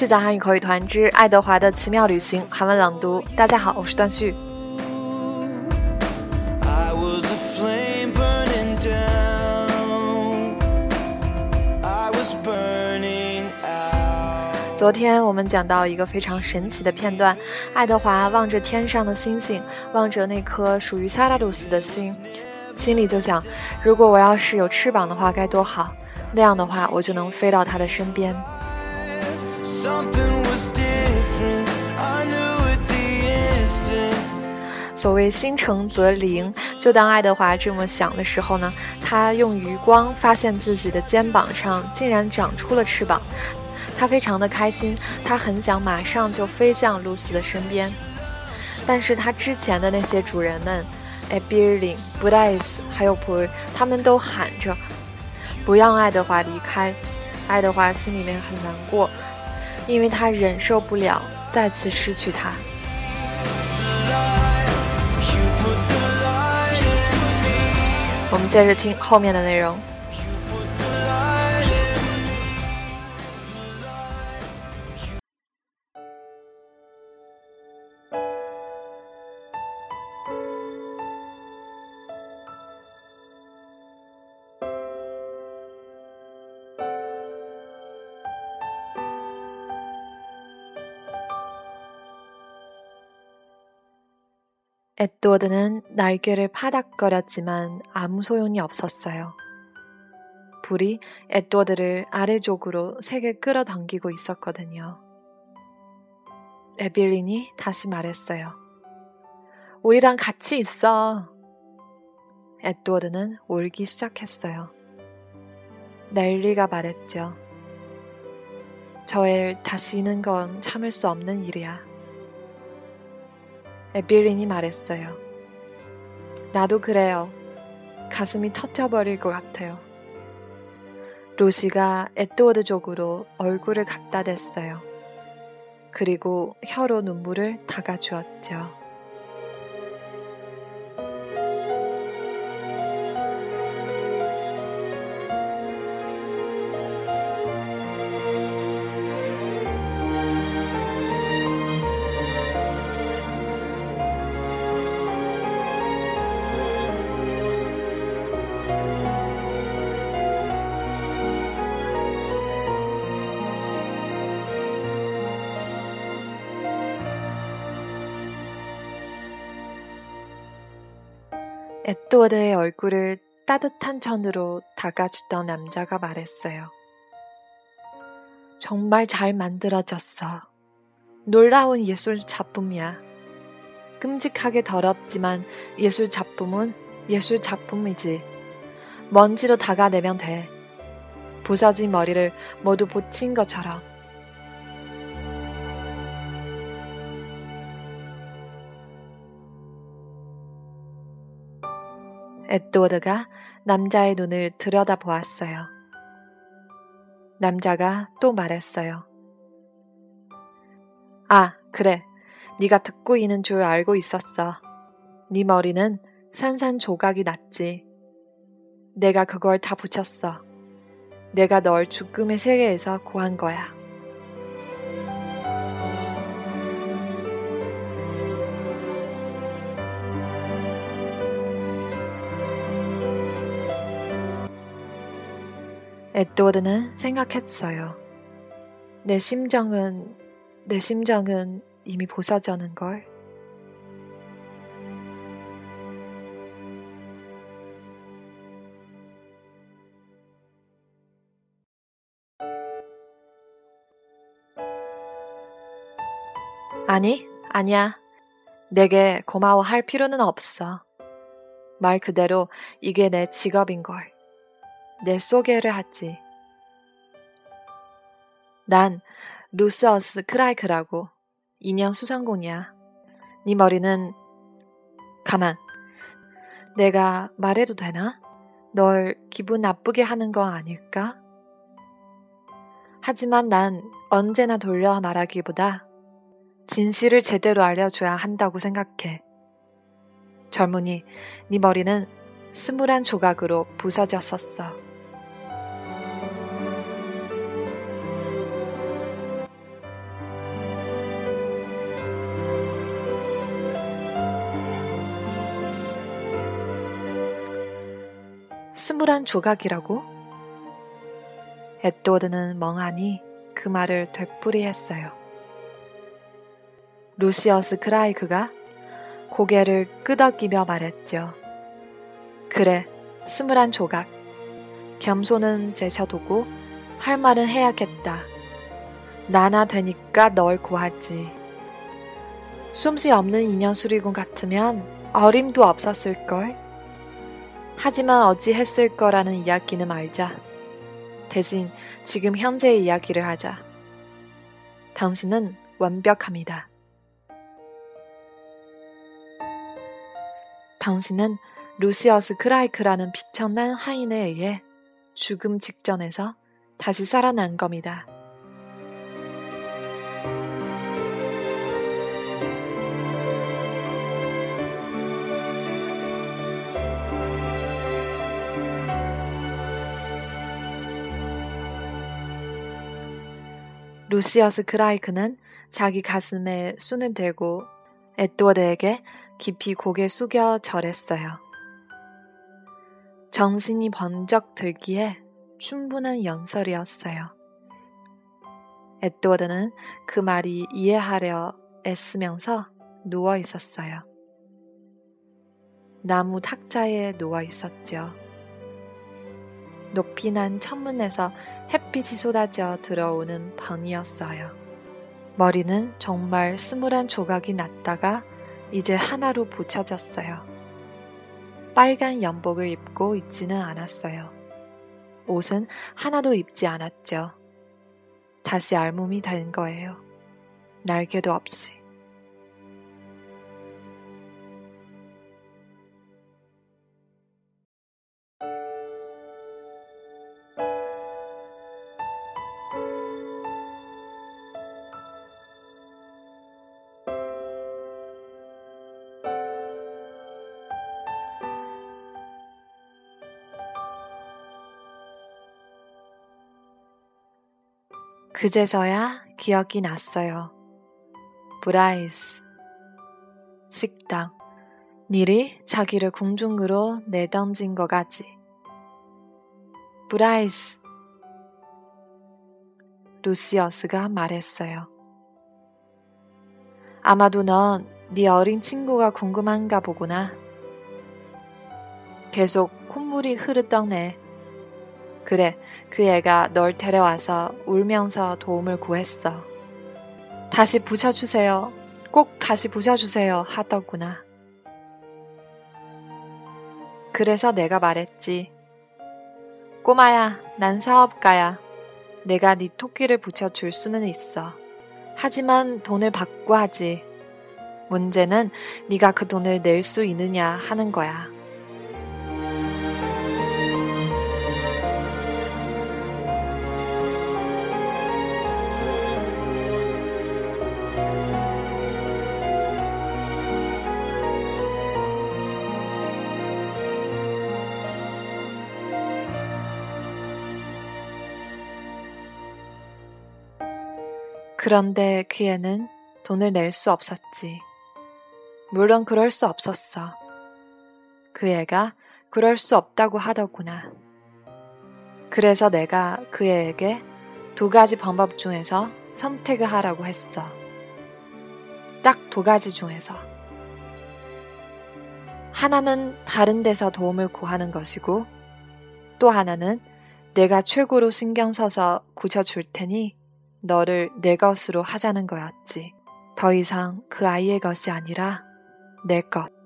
续讲韩语口语团之爱德华的奇妙旅行韩文朗读。大家好，我是段旭。昨天我们讲到一个非常神奇的片段，爱德华望着天上的星星，望着那颗属于萨拉鲁斯的星，心里就想：如果我要是有翅膀的话，该多好！那样的话，我就能飞到他的身边。所谓心诚则灵，就当爱德华这么想的时候呢，他用余光发现自己的肩膀上竟然长出了翅膀。他非常的开心，他很想马上就飞向露丝的身边，但是他之前的那些主人们，哎，比尔林、布莱斯还有普，他们都喊着不让爱德华离开。爱德华心里面很难过，因为他忍受不了再次失去他。我们接着听后面的内容。 에드워드는 날개를 파닥거렸지만 아무 소용이 없었어요. 불이 에드워드를 아래쪽으로 세게 끌어당기고 있었거든요. 에빌린이 다시 말했어요. 우리랑 같이 있어. 에드워드는 울기 시작했어요. 넬리가 말했죠. 저의 다시는 건 참을 수 없는 일이야. 에빌린이 말했어요. 나도 그래요. 가슴이 터져버릴 것 같아요. 로시가 에드워드 쪽으로 얼굴을 갖다 댔어요. 그리고 혀로 눈물을 닦아주었죠. 에드워드의 얼굴을 따뜻한 천으로 다가주던 남자가 말했어요. 정말 잘 만들어졌어. 놀라운 예술 작품이야. 끔찍하게 더럽지만 예술 작품은 예술 작품이지. 먼지로 다가내면 돼. 부서진 머리를 모두 붙인 것처럼. 에드워드가 남자의 눈을 들여다보았어요. 남자가 또 말했어요. 아, 그래. 네가 듣고 있는 줄 알고 있었어. 네 머리는 산산조각이 났지. 내가 그걸 다 붙였어. 내가 널 죽음의 세계에서 구한 거야. 에드워드는 생각했어요. 내 심정은, 내 심정은 이미 보사져는 걸. 아니, 아니야. 내게 고마워할 필요는 없어. 말 그대로 이게 내 직업인 걸. 내 소개를 하지. 난 루스어스 크라이크라고 인형 수상공이야. 네 머리는 가만. 내가 말해도 되나? 널 기분 나쁘게 하는 거 아닐까? 하지만 난 언제나 돌려 말하기보다 진실을 제대로 알려줘야 한다고 생각해. 젊은이, 네 머리는 스물한 조각으로 부서졌었어. 스물한 조각이라고? 에드워드는 멍하니 그 말을 되풀이했어요. 루시어스 크라이크가 고개를 끄덕이며 말했죠. 그래, 스물한 조각. 겸손은 제쳐두고 할 말은 해야겠다. 나나 되니까 널 구하지. 솜씨 없는 인연 수리군 같으면 어림도 없었을걸. 하지만 어찌 했을 거라는 이야기는 말자. 대신 지금 현재의 이야기를 하자. 당신은 완벽합니다. 당신은 루시어스 크라이크라는 비천난 하인에 의해 죽음 직전에서 다시 살아난 겁니다. 루시어스 크라이크는 자기 가슴에 손을 대고 에드워드에게 깊이 고개 숙여 절했어요. 정신이 번쩍 들기에 충분한 연설이었어요. 에드워드는 그 말이 이해하려 애쓰면서 누워 있었어요. 나무 탁자에 누워 있었죠. 높이 난 천문에서 햇빛이 쏟아져 들어오는 밤이었어요. 머리는 정말 스물한 조각이 났다가 이제 하나로 붙여졌어요. 빨간 연복을 입고 있지는 않았어요. 옷은 하나도 입지 않았죠. 다시 알몸이 된 거예요. 날개도 없이. 그제서야 기억이 났어요. 브라이스. 식당. 닐이 자기를 공중으로 내던진 것까지. 브라이스. 루시어스가 말했어요. 아마도 넌 네 어린 친구가 궁금한가 보구나. 계속 콧물이 흐르던 애. 그래, 그 애가 널 데려와서 울면서 도움을 구했어. 다시 부셔주세요. 꼭 다시 부셔주세요. 하더구나. 그래서 내가 말했지. 꼬마야, 난 사업가야. 내가 네 토끼를 붙여줄 수는 있어. 하지만 돈을 받고 하지. 문제는 네가 그 돈을 낼 수 있느냐 하는 거야. 그런데 그 애는 돈을 낼 수 없었지. 물론 그럴 수 없었어. 그 애가 그럴 수 없다고 하더구나. 그래서 내가 그 애에게 두 가지 방법 중에서 선택을 하라고 했어. 딱 두 가지 중에서. 하나는 다른 데서 도움을 구하는 것이고, 또 하나는 내가 최고로 신경 써서 고쳐줄 테니 너를 내 것으로 하자는 거였지. 더 이상 그 아이의 것이 아니라 내 것.